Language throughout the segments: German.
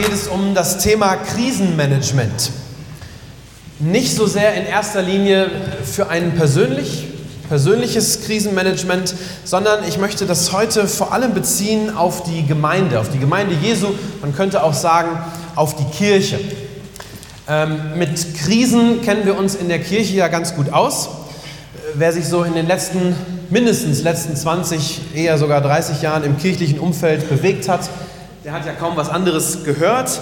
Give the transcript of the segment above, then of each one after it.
Geht es um das Thema Krisenmanagement. Nicht so sehr in erster Linie für ein persönlich, persönliches Krisenmanagement, sondern ich möchte das heute vor allem beziehen auf die Gemeinde, auf die Gemeinde Jesu, man könnte auch sagen auf die Kirche. Ähm, mit Krisen kennen wir uns in der Kirche ja ganz gut aus. Wer sich so in den letzten, mindestens letzten 20, eher sogar 30 Jahren im kirchlichen Umfeld bewegt hat, der hat ja kaum was anderes gehört.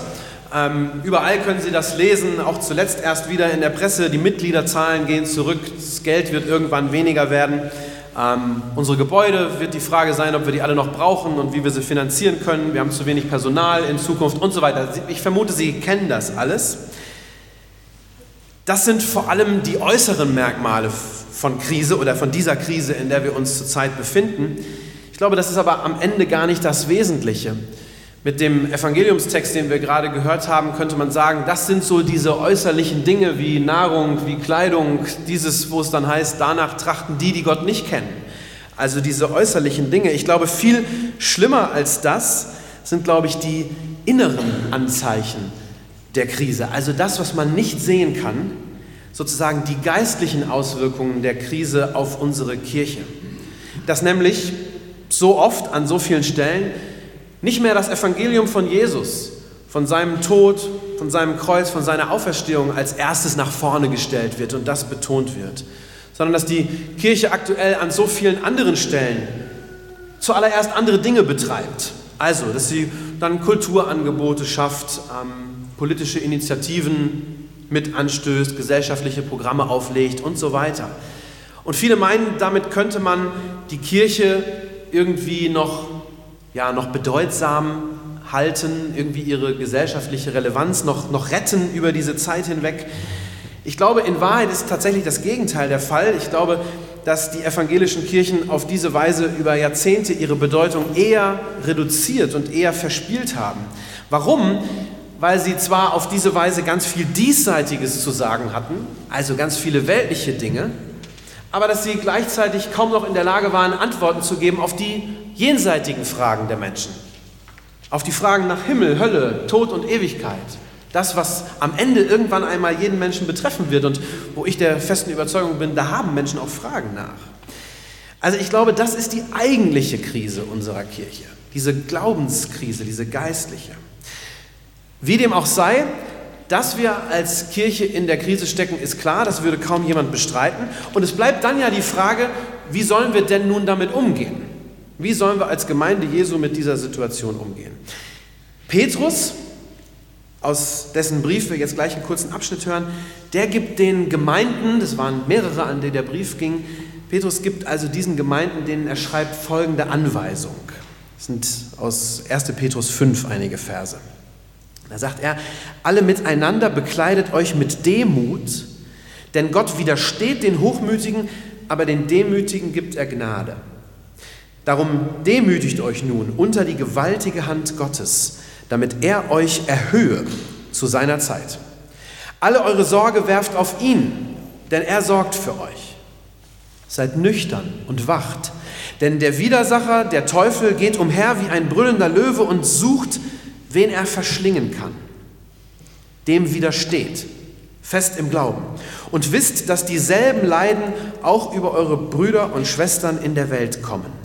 Ähm, überall können Sie das lesen, auch zuletzt erst wieder in der Presse. Die Mitgliederzahlen gehen zurück, das Geld wird irgendwann weniger werden. Ähm, unsere Gebäude wird die Frage sein, ob wir die alle noch brauchen und wie wir sie finanzieren können. Wir haben zu wenig Personal in Zukunft und so weiter. Ich vermute, Sie kennen das alles. Das sind vor allem die äußeren Merkmale von Krise oder von dieser Krise, in der wir uns zurzeit befinden. Ich glaube, das ist aber am Ende gar nicht das Wesentliche. Mit dem Evangeliumstext, den wir gerade gehört haben, könnte man sagen, das sind so diese äußerlichen Dinge wie Nahrung, wie Kleidung, dieses, wo es dann heißt, danach trachten die, die Gott nicht kennen. Also diese äußerlichen Dinge. Ich glaube, viel schlimmer als das sind, glaube ich, die inneren Anzeichen der Krise. Also das, was man nicht sehen kann, sozusagen die geistlichen Auswirkungen der Krise auf unsere Kirche. Dass nämlich so oft an so vielen Stellen nicht mehr das Evangelium von Jesus, von seinem Tod, von seinem Kreuz, von seiner Auferstehung als erstes nach vorne gestellt wird und das betont wird, sondern dass die Kirche aktuell an so vielen anderen Stellen zuallererst andere Dinge betreibt. Also, dass sie dann Kulturangebote schafft, ähm, politische Initiativen mit anstößt, gesellschaftliche Programme auflegt und so weiter. Und viele meinen, damit könnte man die Kirche irgendwie noch ja, noch bedeutsam halten, irgendwie ihre gesellschaftliche Relevanz noch, noch retten über diese Zeit hinweg. Ich glaube, in Wahrheit ist tatsächlich das Gegenteil der Fall. Ich glaube, dass die evangelischen Kirchen auf diese Weise über Jahrzehnte ihre Bedeutung eher reduziert und eher verspielt haben. Warum? Weil sie zwar auf diese Weise ganz viel Diesseitiges zu sagen hatten, also ganz viele weltliche Dinge, aber dass sie gleichzeitig kaum noch in der Lage waren, Antworten zu geben auf die jenseitigen Fragen der Menschen. Auf die Fragen nach Himmel, Hölle, Tod und Ewigkeit. Das, was am Ende irgendwann einmal jeden Menschen betreffen wird und wo ich der festen Überzeugung bin, da haben Menschen auch Fragen nach. Also ich glaube, das ist die eigentliche Krise unserer Kirche. Diese Glaubenskrise, diese geistliche. Wie dem auch sei, dass wir als Kirche in der Krise stecken, ist klar, das würde kaum jemand bestreiten. Und es bleibt dann ja die Frage, wie sollen wir denn nun damit umgehen? Wie sollen wir als Gemeinde Jesu mit dieser Situation umgehen? Petrus, aus dessen Brief wir jetzt gleich einen kurzen Abschnitt hören, der gibt den Gemeinden, das waren mehrere, an die der Brief ging, Petrus gibt also diesen Gemeinden, denen er schreibt, folgende Anweisung. Das sind aus 1. Petrus 5 einige Verse. Da sagt er, alle miteinander bekleidet euch mit Demut, denn Gott widersteht den Hochmütigen, aber den Demütigen gibt er Gnade. Darum demütigt euch nun unter die gewaltige Hand Gottes, damit er euch erhöhe zu seiner Zeit. Alle eure Sorge werft auf ihn, denn er sorgt für euch. Seid nüchtern und wacht, denn der Widersacher, der Teufel, geht umher wie ein brüllender Löwe und sucht, wen er verschlingen kann. Dem widersteht, fest im Glauben. Und wisst, dass dieselben Leiden auch über eure Brüder und Schwestern in der Welt kommen.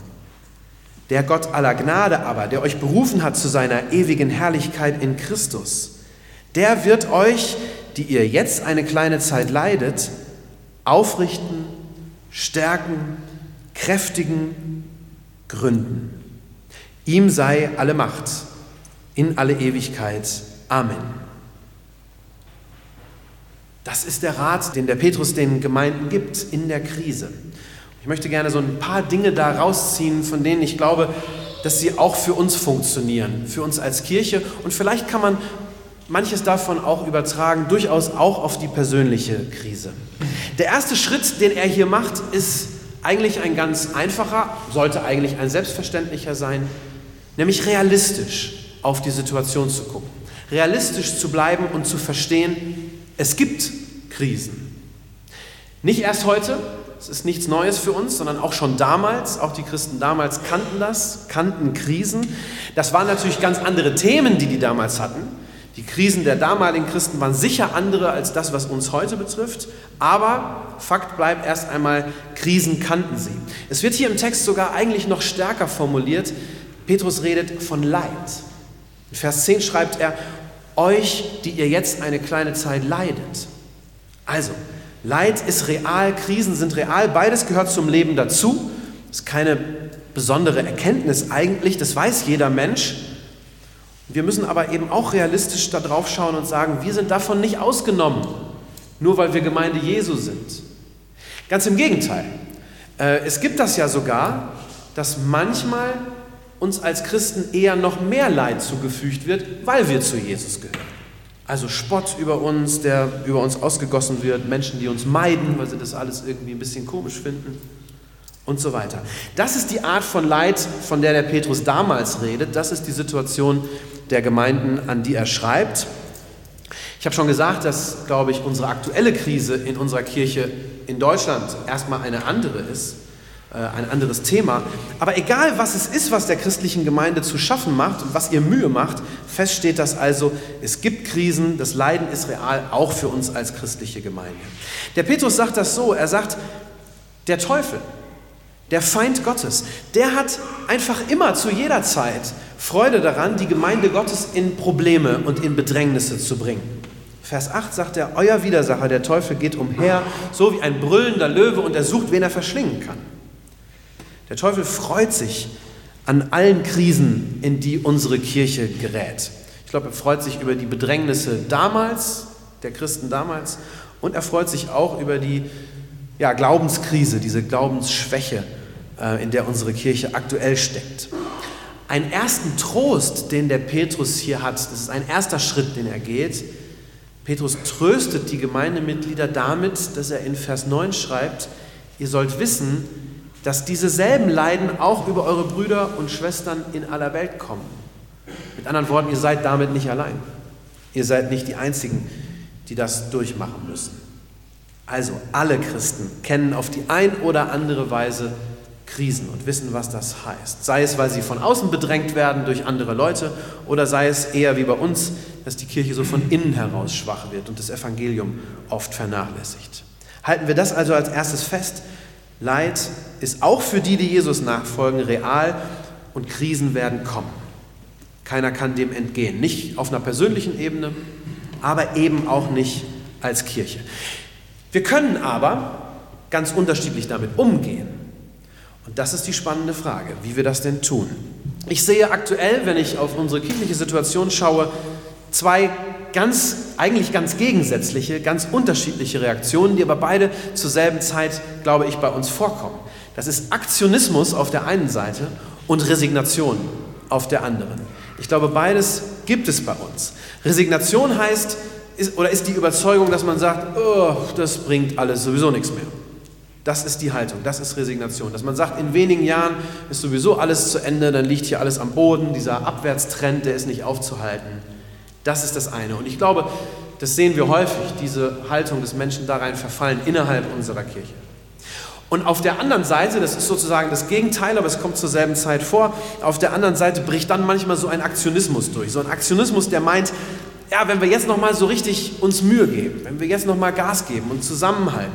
Der Gott aller Gnade aber, der euch berufen hat zu seiner ewigen Herrlichkeit in Christus, der wird euch, die ihr jetzt eine kleine Zeit leidet, aufrichten, stärken, kräftigen, gründen. Ihm sei alle Macht in alle Ewigkeit. Amen. Das ist der Rat, den der Petrus den Gemeinden gibt in der Krise. Ich möchte gerne so ein paar Dinge da rausziehen, von denen ich glaube, dass sie auch für uns funktionieren, für uns als Kirche. Und vielleicht kann man manches davon auch übertragen, durchaus auch auf die persönliche Krise. Der erste Schritt, den er hier macht, ist eigentlich ein ganz einfacher, sollte eigentlich ein selbstverständlicher sein, nämlich realistisch auf die Situation zu gucken. Realistisch zu bleiben und zu verstehen, es gibt Krisen. Nicht erst heute, es ist nichts Neues für uns, sondern auch schon damals, auch die Christen damals kannten das, kannten Krisen. Das waren natürlich ganz andere Themen, die die damals hatten. Die Krisen der damaligen Christen waren sicher andere als das, was uns heute betrifft, aber Fakt bleibt erst einmal, Krisen kannten sie. Es wird hier im Text sogar eigentlich noch stärker formuliert. Petrus redet von Leid. In Vers 10 schreibt er, euch, die ihr jetzt eine kleine Zeit leidet. Also, Leid ist real, Krisen sind real, beides gehört zum Leben dazu. Das ist keine besondere Erkenntnis eigentlich, das weiß jeder Mensch. Wir müssen aber eben auch realistisch da drauf schauen und sagen, wir sind davon nicht ausgenommen, nur weil wir Gemeinde Jesu sind. Ganz im Gegenteil. Äh, es gibt das ja sogar, dass manchmal uns als Christen eher noch mehr Leid zugefügt wird, weil wir zu Jesus gehören. Also Spott über uns, der über uns ausgegossen wird, Menschen, die uns meiden, weil sie das alles irgendwie ein bisschen komisch finden und so weiter. Das ist die Art von Leid, von der der Petrus damals redet. Das ist die Situation der Gemeinden, an die er schreibt. Ich habe schon gesagt, dass, glaube ich, unsere aktuelle Krise in unserer Kirche in Deutschland erstmal eine andere ist, ein anderes Thema. Aber egal, was es ist, was der christlichen Gemeinde zu schaffen macht und was ihr Mühe macht, fest steht das also, es gibt Krisen, das Leiden ist real, auch für uns als christliche Gemeinde. Der Petrus sagt das so, er sagt, der Teufel, der Feind Gottes, der hat einfach immer zu jeder Zeit Freude daran, die Gemeinde Gottes in Probleme und in Bedrängnisse zu bringen. Vers 8 sagt er, euer Widersacher, der Teufel, geht umher, so wie ein brüllender Löwe und er sucht, wen er verschlingen kann. Der Teufel freut sich an allen Krisen, in die unsere Kirche gerät. Ich glaube, er freut sich über die Bedrängnisse damals, der Christen damals, und er freut sich auch über die ja, Glaubenskrise, diese Glaubensschwäche, äh, in der unsere Kirche aktuell steckt einen ersten Trost, den der Petrus hier hat. Das ist ein erster Schritt, den er geht. Petrus tröstet die Gemeindemitglieder damit, dass er in Vers 9 schreibt, ihr sollt wissen, dass diese selben Leiden auch über eure Brüder und Schwestern in aller Welt kommen. Mit anderen Worten, ihr seid damit nicht allein. Ihr seid nicht die Einzigen, die das durchmachen müssen. Also alle Christen kennen auf die ein oder andere Weise Krisen und wissen, was das heißt. Sei es, weil sie von außen bedrängt werden durch andere Leute oder sei es eher wie bei uns, dass die Kirche so von innen heraus schwach wird und das Evangelium oft vernachlässigt. Halten wir das also als erstes fest. Leid ist auch für die, die Jesus nachfolgen, real und Krisen werden kommen. Keiner kann dem entgehen. Nicht auf einer persönlichen Ebene, aber eben auch nicht als Kirche. Wir können aber ganz unterschiedlich damit umgehen. Und das ist die spannende Frage, wie wir das denn tun. Ich sehe aktuell, wenn ich auf unsere kirchliche Situation schaue, zwei ganz, eigentlich ganz gegensätzliche, ganz unterschiedliche Reaktionen, die aber beide zur selben Zeit, glaube ich, bei uns vorkommen. Das ist Aktionismus auf der einen Seite und Resignation auf der anderen. Ich glaube, beides gibt es bei uns. Resignation heißt, ist, oder ist die Überzeugung, dass man sagt, oh, das bringt alles sowieso nichts mehr. Das ist die Haltung, das ist Resignation. Dass man sagt, in wenigen Jahren ist sowieso alles zu Ende, dann liegt hier alles am Boden, dieser Abwärtstrend, der ist nicht aufzuhalten. Das ist das eine. Und ich glaube, das sehen wir häufig, diese Haltung des Menschen da rein verfallen innerhalb unserer Kirche. Und auf der anderen Seite, das ist sozusagen das Gegenteil, aber es kommt zur selben Zeit vor, auf der anderen Seite bricht dann manchmal so ein Aktionismus durch. So ein Aktionismus, der meint, ja, wenn wir jetzt nochmal so richtig uns Mühe geben, wenn wir jetzt nochmal Gas geben und zusammenhalten,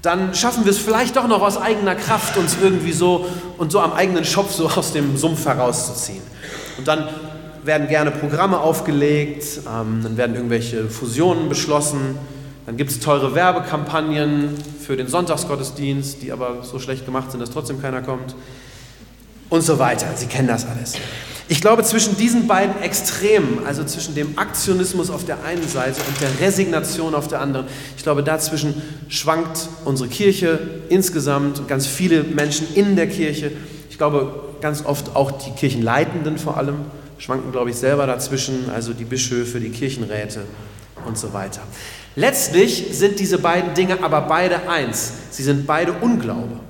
dann schaffen wir es vielleicht doch noch aus eigener Kraft, uns irgendwie so und so am eigenen Schopf so aus dem Sumpf herauszuziehen. Und dann werden gerne Programme aufgelegt, ähm, dann werden irgendwelche Fusionen beschlossen, dann gibt es teure Werbekampagnen für den Sonntagsgottesdienst, die aber so schlecht gemacht sind, dass trotzdem keiner kommt und so weiter. Sie kennen das alles. Ich glaube, zwischen diesen beiden Extremen, also zwischen dem Aktionismus auf der einen Seite und der Resignation auf der anderen, ich glaube, dazwischen schwankt unsere Kirche insgesamt und ganz viele Menschen in der Kirche. Ich glaube, ganz oft auch die Kirchenleitenden vor allem schwanken, glaube ich, selber dazwischen, also die Bischöfe, die Kirchenräte und so weiter. Letztlich sind diese beiden Dinge aber beide eins. Sie sind beide Unglaube.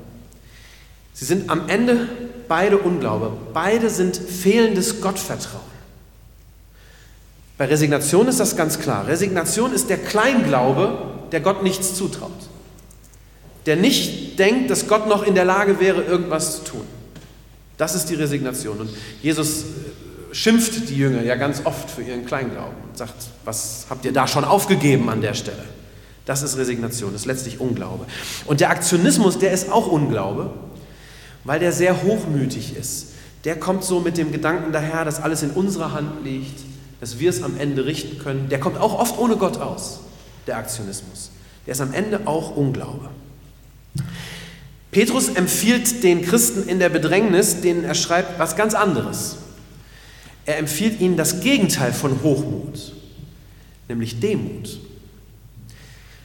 Sie sind am Ende beide Unglaube. Beide sind fehlendes Gottvertrauen. Bei Resignation ist das ganz klar. Resignation ist der Kleinglaube, der Gott nichts zutraut. Der nicht denkt, dass Gott noch in der Lage wäre, irgendwas zu tun. Das ist die Resignation. Und Jesus schimpft die Jünger ja ganz oft für ihren Kleinglauben und sagt, was habt ihr da schon aufgegeben an der Stelle? Das ist Resignation, das ist letztlich Unglaube. Und der Aktionismus, der ist auch Unglaube, weil der sehr hochmütig ist. Der kommt so mit dem Gedanken daher, dass alles in unserer Hand liegt, dass wir es am Ende richten können. Der kommt auch oft ohne Gott aus, der Aktionismus. Der ist am Ende auch Unglaube. Petrus empfiehlt den Christen in der Bedrängnis, denen er schreibt, was ganz anderes. Er empfiehlt ihnen das Gegenteil von Hochmut, nämlich Demut.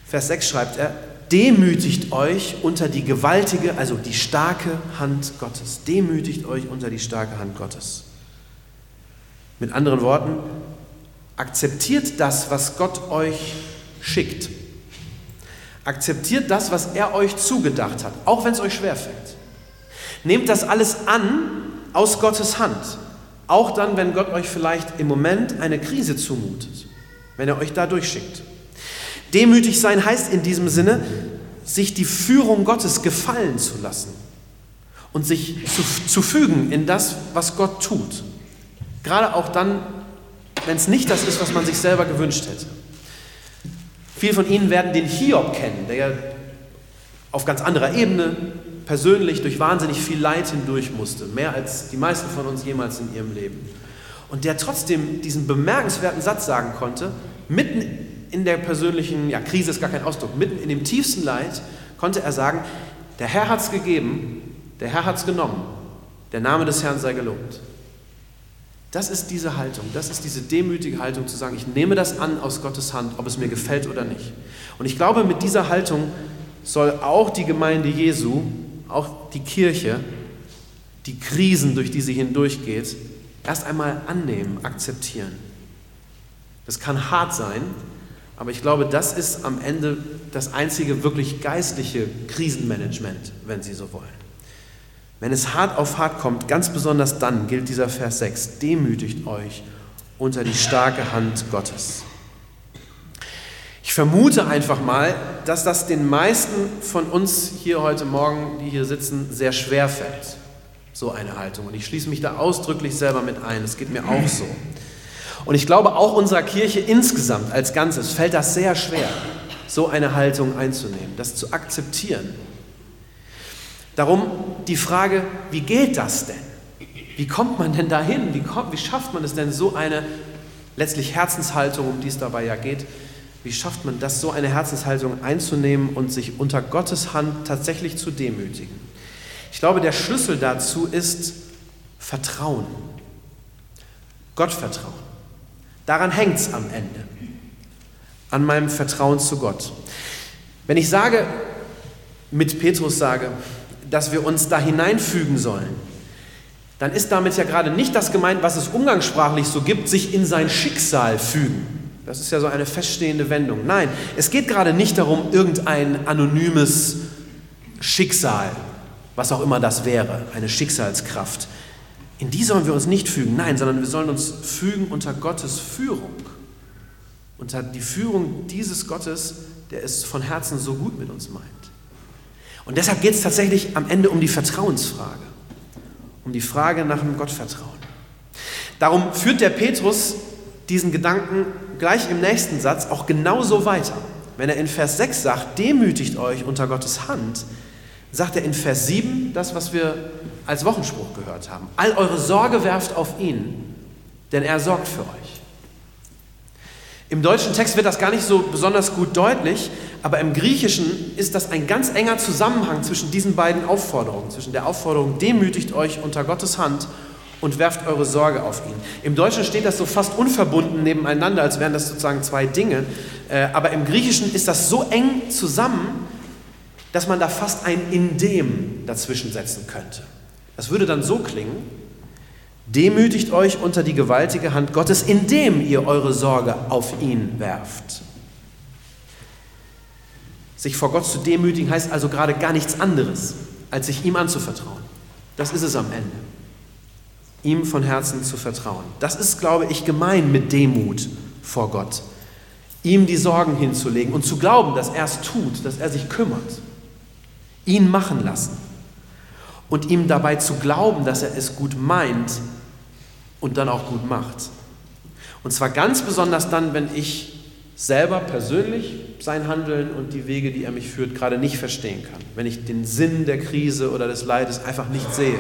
Vers 6 schreibt er, demütigt euch unter die gewaltige, also die starke Hand Gottes. Demütigt euch unter die starke Hand Gottes. Mit anderen Worten, akzeptiert das, was Gott euch schickt. Akzeptiert das, was er euch zugedacht hat, auch wenn es euch schwerfällt. Nehmt das alles an aus Gottes Hand, auch dann, wenn Gott euch vielleicht im Moment eine Krise zumutet, wenn er euch da durchschickt. Demütig sein heißt in diesem Sinne, sich die Führung Gottes gefallen zu lassen und sich zu, zu fügen in das, was Gott tut. Gerade auch dann, wenn es nicht das ist, was man sich selber gewünscht hätte. Viele von Ihnen werden den Hiob kennen, der ja auf ganz anderer Ebene persönlich durch wahnsinnig viel Leid hindurch musste, mehr als die meisten von uns jemals in ihrem Leben. Und der trotzdem diesen bemerkenswerten Satz sagen konnte, mitten in der persönlichen, ja, Krise ist gar kein Ausdruck, mitten in dem tiefsten Leid konnte er sagen, der Herr hat es gegeben, der Herr hat es genommen, der Name des Herrn sei gelobt. Das ist diese Haltung, das ist diese demütige Haltung zu sagen, ich nehme das an aus Gottes Hand, ob es mir gefällt oder nicht. Und ich glaube, mit dieser Haltung soll auch die Gemeinde Jesu, auch die Kirche, die Krisen, durch die sie hindurchgeht, erst einmal annehmen, akzeptieren. Das kann hart sein, aber ich glaube, das ist am Ende das einzige wirklich geistliche Krisenmanagement, wenn Sie so wollen. Wenn es hart auf hart kommt, ganz besonders dann gilt dieser Vers 6, demütigt euch unter die starke Hand Gottes. Ich vermute einfach mal, dass das den meisten von uns hier heute Morgen, die hier sitzen, sehr schwer fällt, so eine Haltung. Und ich schließe mich da ausdrücklich selber mit ein. Es geht mir auch so. Und ich glaube, auch unserer Kirche insgesamt als Ganzes fällt das sehr schwer, so eine Haltung einzunehmen, das zu akzeptieren. Darum die Frage, wie geht das denn? Wie kommt man denn dahin? Wie, kommt, wie schafft man es denn, so eine letztlich Herzenshaltung, um die es dabei ja geht, wie schafft man das, so eine Herzenshaltung einzunehmen und sich unter Gottes Hand tatsächlich zu demütigen? Ich glaube, der Schlüssel dazu ist Vertrauen. Gottvertrauen. Daran hängt es am Ende, an meinem Vertrauen zu Gott. Wenn ich sage, mit Petrus sage, dass wir uns da hineinfügen sollen, dann ist damit ja gerade nicht das gemeint, was es umgangssprachlich so gibt, sich in sein Schicksal fügen. Das ist ja so eine feststehende Wendung. Nein, es geht gerade nicht darum, irgendein anonymes Schicksal, was auch immer das wäre, eine Schicksalskraft, in die sollen wir uns nicht fügen, nein, sondern wir sollen uns fügen unter Gottes Führung. Unter die Führung dieses Gottes, der es von Herzen so gut mit uns meint. Und deshalb geht es tatsächlich am Ende um die Vertrauensfrage, um die Frage nach dem Gottvertrauen. Darum führt der Petrus diesen Gedanken gleich im nächsten Satz auch genauso weiter. Wenn er in Vers 6 sagt, demütigt euch unter Gottes Hand, sagt er in Vers 7 das, was wir als Wochenspruch gehört haben. All eure Sorge werft auf ihn, denn er sorgt für euch. Im deutschen Text wird das gar nicht so besonders gut deutlich, aber im Griechischen ist das ein ganz enger Zusammenhang zwischen diesen beiden Aufforderungen, zwischen der Aufforderung, demütigt euch unter Gottes Hand und werft eure Sorge auf ihn. Im Deutschen steht das so fast unverbunden nebeneinander, als wären das sozusagen zwei Dinge, äh, aber im Griechischen ist das so eng zusammen, dass man da fast ein in dem dazwischen setzen könnte. Das würde dann so klingen, demütigt euch unter die gewaltige Hand Gottes, indem ihr eure Sorge auf ihn werft. Sich vor Gott zu demütigen heißt also gerade gar nichts anderes, als sich ihm anzuvertrauen. Das ist es am Ende. Ihm von Herzen zu vertrauen. Das ist, glaube ich, gemein mit Demut vor Gott. Ihm die Sorgen hinzulegen und zu glauben, dass er es tut, dass er sich kümmert. Ihn machen lassen. Und ihm dabei zu glauben, dass er es gut meint und dann auch gut macht. Und zwar ganz besonders dann, wenn ich selber persönlich sein Handeln und die Wege, die er mich führt, gerade nicht verstehen kann. Wenn ich den Sinn der Krise oder des Leides einfach nicht sehe.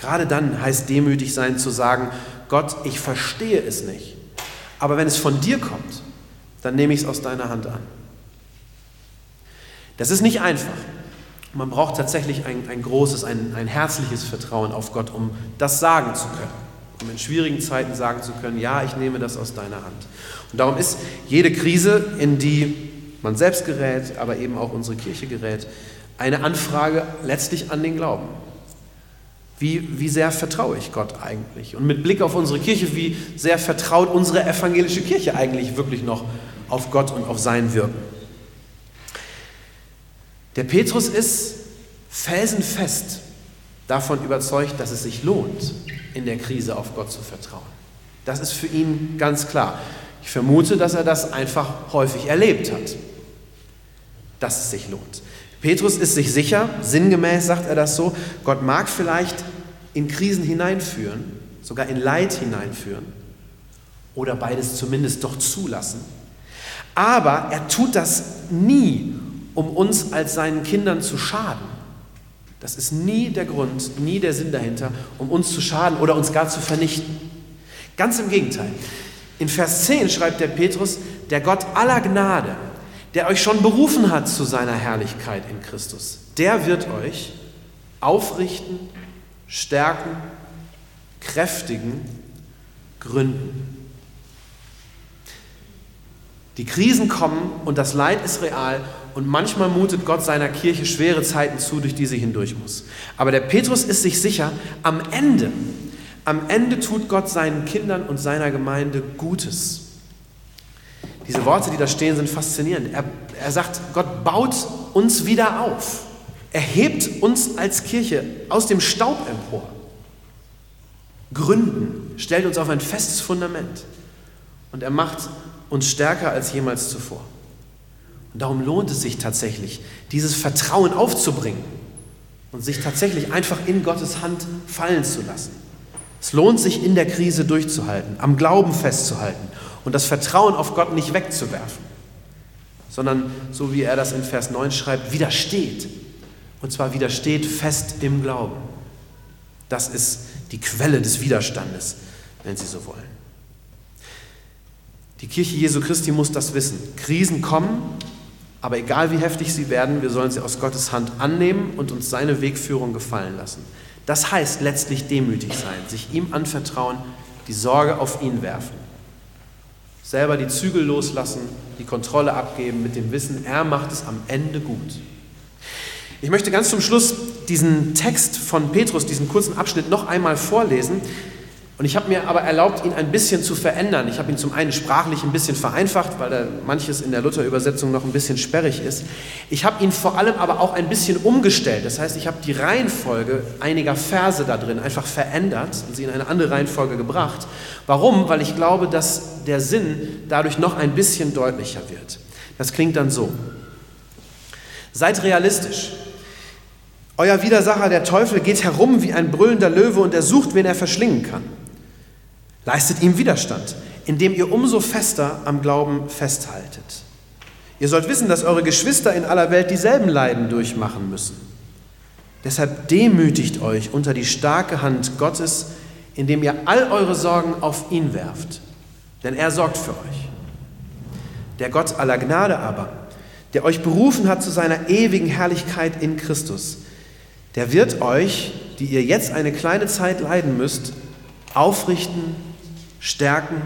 Gerade dann heißt demütig sein zu sagen, Gott, ich verstehe es nicht. Aber wenn es von dir kommt, dann nehme ich es aus deiner Hand an. Das ist nicht einfach. Man braucht tatsächlich ein, ein großes, ein, ein herzliches Vertrauen auf Gott, um das sagen zu können um in schwierigen Zeiten sagen zu können, ja, ich nehme das aus deiner Hand. Und darum ist jede Krise, in die man selbst gerät, aber eben auch unsere Kirche gerät, eine Anfrage letztlich an den Glauben. Wie, wie sehr vertraue ich Gott eigentlich? Und mit Blick auf unsere Kirche, wie sehr vertraut unsere evangelische Kirche eigentlich wirklich noch auf Gott und auf sein Wirken? Der Petrus ist felsenfest davon überzeugt, dass es sich lohnt, in der Krise auf Gott zu vertrauen. Das ist für ihn ganz klar. Ich vermute, dass er das einfach häufig erlebt hat, dass es sich lohnt. Petrus ist sich sicher, sinngemäß sagt er das so, Gott mag vielleicht in Krisen hineinführen, sogar in Leid hineinführen oder beides zumindest doch zulassen. Aber er tut das nie, um uns als seinen Kindern zu schaden. Das ist nie der Grund, nie der Sinn dahinter, um uns zu schaden oder uns gar zu vernichten. Ganz im Gegenteil. In Vers 10 schreibt der Petrus, der Gott aller Gnade, der euch schon berufen hat zu seiner Herrlichkeit in Christus, der wird euch aufrichten, stärken, kräftigen, gründen. Die Krisen kommen und das Leid ist real und manchmal mutet Gott seiner Kirche schwere Zeiten zu, durch die sie hindurch muss. Aber der Petrus ist sich sicher, am Ende, am Ende tut Gott seinen Kindern und seiner Gemeinde Gutes. Diese Worte, die da stehen, sind faszinierend. Er, er sagt, Gott baut uns wieder auf. Er hebt uns als Kirche aus dem Staub empor. Gründen, stellt uns auf ein festes Fundament. Und er macht uns stärker als jemals zuvor. Und darum lohnt es sich tatsächlich, dieses Vertrauen aufzubringen und sich tatsächlich einfach in Gottes Hand fallen zu lassen. Es lohnt sich, in der Krise durchzuhalten, am Glauben festzuhalten und das Vertrauen auf Gott nicht wegzuwerfen, sondern, so wie er das in Vers 9 schreibt, widersteht. Und zwar widersteht fest im Glauben. Das ist die Quelle des Widerstandes, wenn Sie so wollen. Die Kirche Jesu Christi muss das wissen. Krisen kommen aber egal wie heftig sie werden, wir sollen sie aus Gottes Hand annehmen und uns seine Wegführung gefallen lassen. Das heißt letztlich demütig sein, sich ihm anvertrauen, die Sorge auf ihn werfen. Selber die Zügel loslassen, die Kontrolle abgeben mit dem Wissen, er macht es am Ende gut. Ich möchte ganz zum Schluss diesen Text von Petrus, diesen kurzen Abschnitt noch einmal vorlesen, und ich habe mir aber erlaubt, ihn ein bisschen zu verändern. Ich habe ihn zum einen sprachlich ein bisschen vereinfacht, weil da manches in der Luther-Übersetzung noch ein bisschen sperrig ist. Ich habe ihn vor allem aber auch ein bisschen umgestellt. Das heißt, ich habe die Reihenfolge einiger Verse da drin einfach verändert und sie in eine andere Reihenfolge gebracht. Warum? Weil ich glaube, dass der Sinn dadurch noch ein bisschen deutlicher wird. Das klingt dann so. Seid realistisch. Euer Widersacher, der Teufel, geht herum wie ein brüllender Löwe und er sucht, wen er verschlingen kann. Leistet ihm Widerstand, indem ihr umso fester am Glauben festhaltet. Ihr sollt wissen, dass eure Geschwister in aller Welt dieselben Leiden durchmachen müssen. Deshalb demütigt euch unter die starke Hand Gottes, indem ihr all eure Sorgen auf ihn werft, denn er sorgt für euch. Der Gott aller Gnade aber, der euch berufen hat zu seiner ewigen Herrlichkeit in Christus, der wird euch, die ihr jetzt eine kleine Zeit leiden müsst, aufrichten stärken,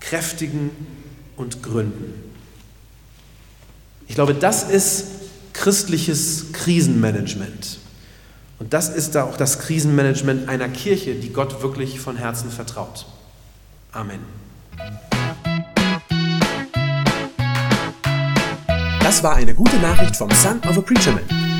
kräftigen und gründen. Ich glaube, das ist christliches Krisenmanagement. Und das ist da auch das Krisenmanagement einer Kirche, die Gott wirklich von Herzen vertraut. Amen. Das war eine gute Nachricht vom Son of a Preacher Man.